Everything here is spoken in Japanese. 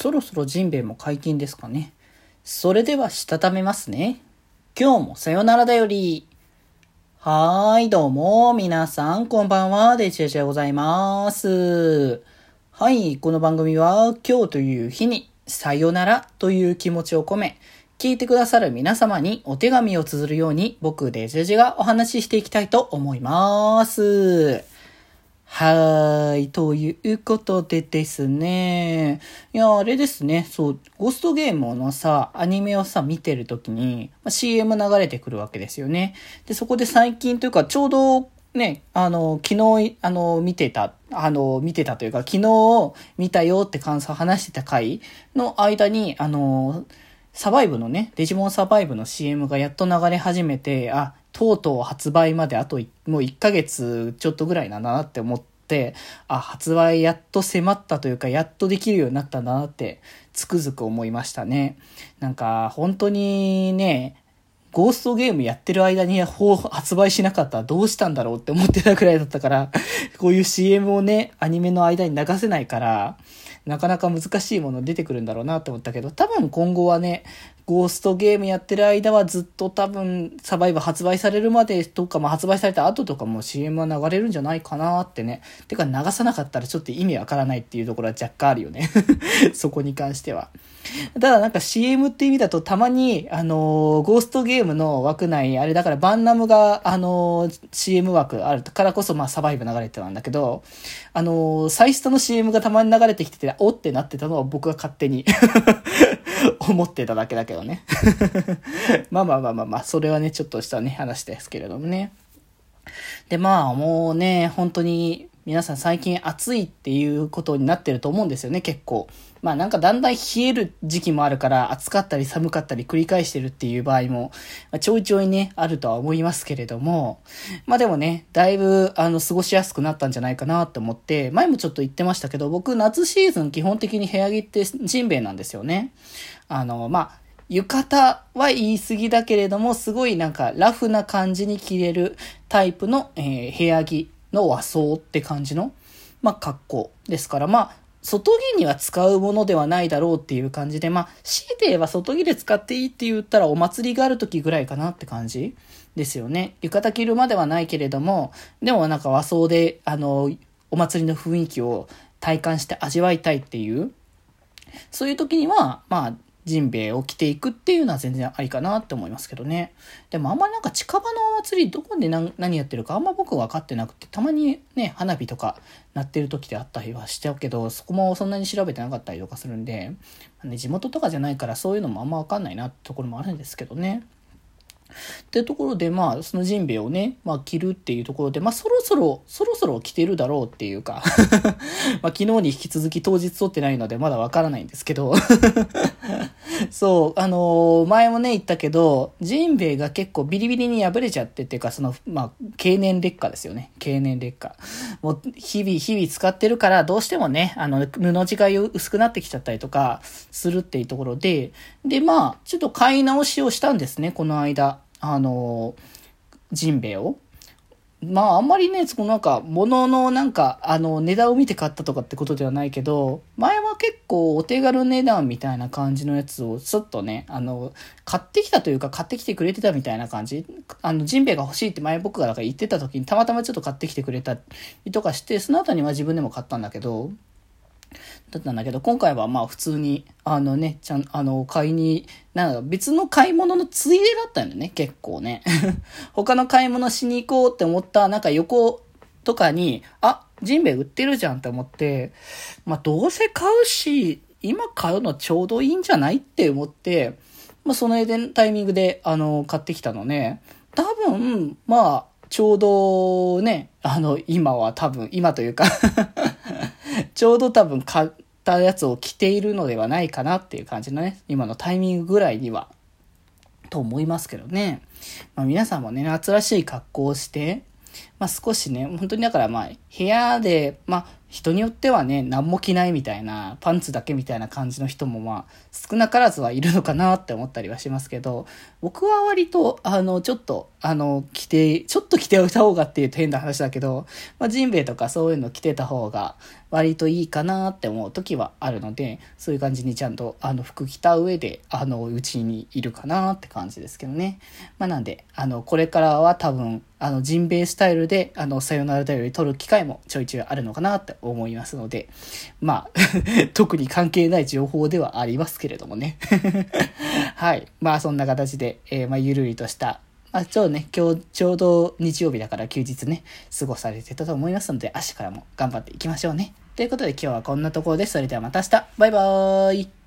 そろそろジンベエも解禁ですかね。それでは、したためますね。今日もさよならだより。はーい、どうも、皆さん、こんばんは、デジェジでございます。はい、この番組は、今日という日に、さよならという気持ちを込め、聞いてくださる皆様にお手紙を綴るように、僕、デジェジェがお話ししていきたいと思います。はーい。ということでですね。いや、あれですね。そう、ゴーストゲームのさ、アニメをさ、見てるときに、まあ、CM 流れてくるわけですよね。で、そこで最近というか、ちょうど、ね、あの、昨日、あの、見てた、あの、見てたというか、昨日見たよって感想を話してた回の間に、あの、サバイブのね、デジモンサバイブの CM がやっと流れ始めて、あ、とうとう発売まであともう1ヶ月ちょっとぐらいなんだなって思って、あ、発売やっと迫ったというか、やっとできるようになったんだなって、つくづく思いましたね。なんか、本当にね、ゴーストゲームやってる間に発売しなかったらどうしたんだろうって思ってたくらいだったから、こういう CM をね、アニメの間に流せないから、なかなか難しいもの出てくるんだろうなって思ったけど、多分今後はね、ゴーストゲームやってる間はずっと多分サバイバー発売されるまでとか、まあ、発売された後とかも CM は流れるんじゃないかなってね。てか流さなかったらちょっと意味わからないっていうところは若干あるよね そこに関しては。ただなんか CM って意味だとたまに、あのー、ゴーストゲームの枠内、あれだからバンナムが、あのー、CM 枠あるからこそ、まあサバイブ流れてたんだけど、あのー、サイストの CM がたまに流れてきてて、おってなってたのは僕が勝手に 思ってただけだけどね まあまあまあまあまあ、それはね、ちょっとしたね、話ですけれどもね。で、まあもうね、本当に皆さん最近暑いっていうことになってると思うんですよね、結構。まあなんかだんだん冷える時期もあるから暑かったり寒かったり繰り返してるっていう場合も、まあ、ちょいちょいね、あるとは思いますけれども、まあでもね、だいぶあの過ごしやすくなったんじゃないかなと思って、前もちょっと言ってましたけど、僕夏シーズン基本的に部屋着ってジンベエなんですよね。あの、まあ、浴衣は言い過ぎだけれども、すごいなんかラフな感じに着れるタイプの、えー、部屋着の和装って感じの、まあ、格好ですから、まあ、外着には使うものではないだろうっていう感じで、まあ、強いて言えば外着で使っていいって言ったらお祭りがある時ぐらいかなって感じですよね。浴衣着るまではないけれども、でもなんか和装で、あの、お祭りの雰囲気を体感して味わいたいっていう、そういう時には、まあ、ジンベエを着ていくっていうのは全然ありかなって思いますけどね。でもあんまりなんか近場のお祭りどこで何やってるかあんま僕分かってなくて、たまにね、花火とか鳴ってる時であったりはしちゃうけど、そこもそんなに調べてなかったりとかするんで、ね、地元とかじゃないからそういうのもあんま分かんないなってところもあるんですけどね。ってところで、まあ、そのジンベエをね、まあ、着るっていうところで、まあ、そろそろ、そろそろ着てるだろうっていうか まあ、昨日に引き続き当日撮ってないので、まだわからないんですけど そう、あのー、前もね、言ったけど、ジンベエが結構ビリビリに破れちゃってっていうか、その、まあ、経年劣化ですよね。経年劣化。もう、日々、日々使ってるから、どうしてもね、あの、布地が薄くなってきちゃったりとか、するっていうところで、で、まあ、ちょっと買い直しをしたんですね、この間。あの、ジンベエを。まああんまりね、そのなんか、物のなんか、あの、値段を見て買ったとかってことではないけど、前は結構お手軽値段みたいな感じのやつをちょっとね、あの、買ってきたというか買ってきてくれてたみたいな感じ。あの、ジンベエが欲しいって前僕がだか言ってた時にたまたまちょっと買ってきてくれたりとかして、その後には自分でも買ったんだけど、だったんだけど、今回はまあ普通に、あのね、ちゃん、あの、買いに、なんか別の買い物のついでだったんだよね、結構ね。他の買い物しに行こうって思った、なんか横とかに、あ、ジンベエ売ってるじゃんって思って、まあどうせ買うし、今買うのちょうどいいんじゃないって思って、まあそのタイミングで、あの、買ってきたのね。多分、まあ、ちょうどね、あの、今は多分、今というかちょうど多分買ったやつを着ているのではないかなっていう感じのね、今のタイミングぐらいには、と思いますけどね。まあ、皆さんもね、夏らしい格好をして、まあ、少しね、本当にだからまあ、部屋で、まあ、人によってはね、何も着ないみたいな、パンツだけみたいな感じの人もまあ、少なからずはいるのかなって思ったりはしますけど、僕は割と、あの、ちょっと、あの、着て、ちょっと着ておいた方がっていうと変な話だけど、まあ、ジンベエとかそういうの着てた方が、割といいかなって思う時はあるので、そういう感じにちゃんと、あの、服着た上で、あの、うちにいるかなって感じですけどね。まあ、なんで、あの、これからは多分、あの、ジンベエスタイルで、あの、さよならだより撮る機会もちょいちょいあるのかなって思いますので、まあ、特に関係ない情報ではありますけれどもね。はい。まあ、そんな形で、えー、まあ、ゆるりとした、まあ、ちょうどね、今日、ちょうど日曜日だから休日ね、過ごされてたと思いますので、明日からも頑張っていきましょうね。ということで今日はこんなところです。それではまた明日。バイバーイ。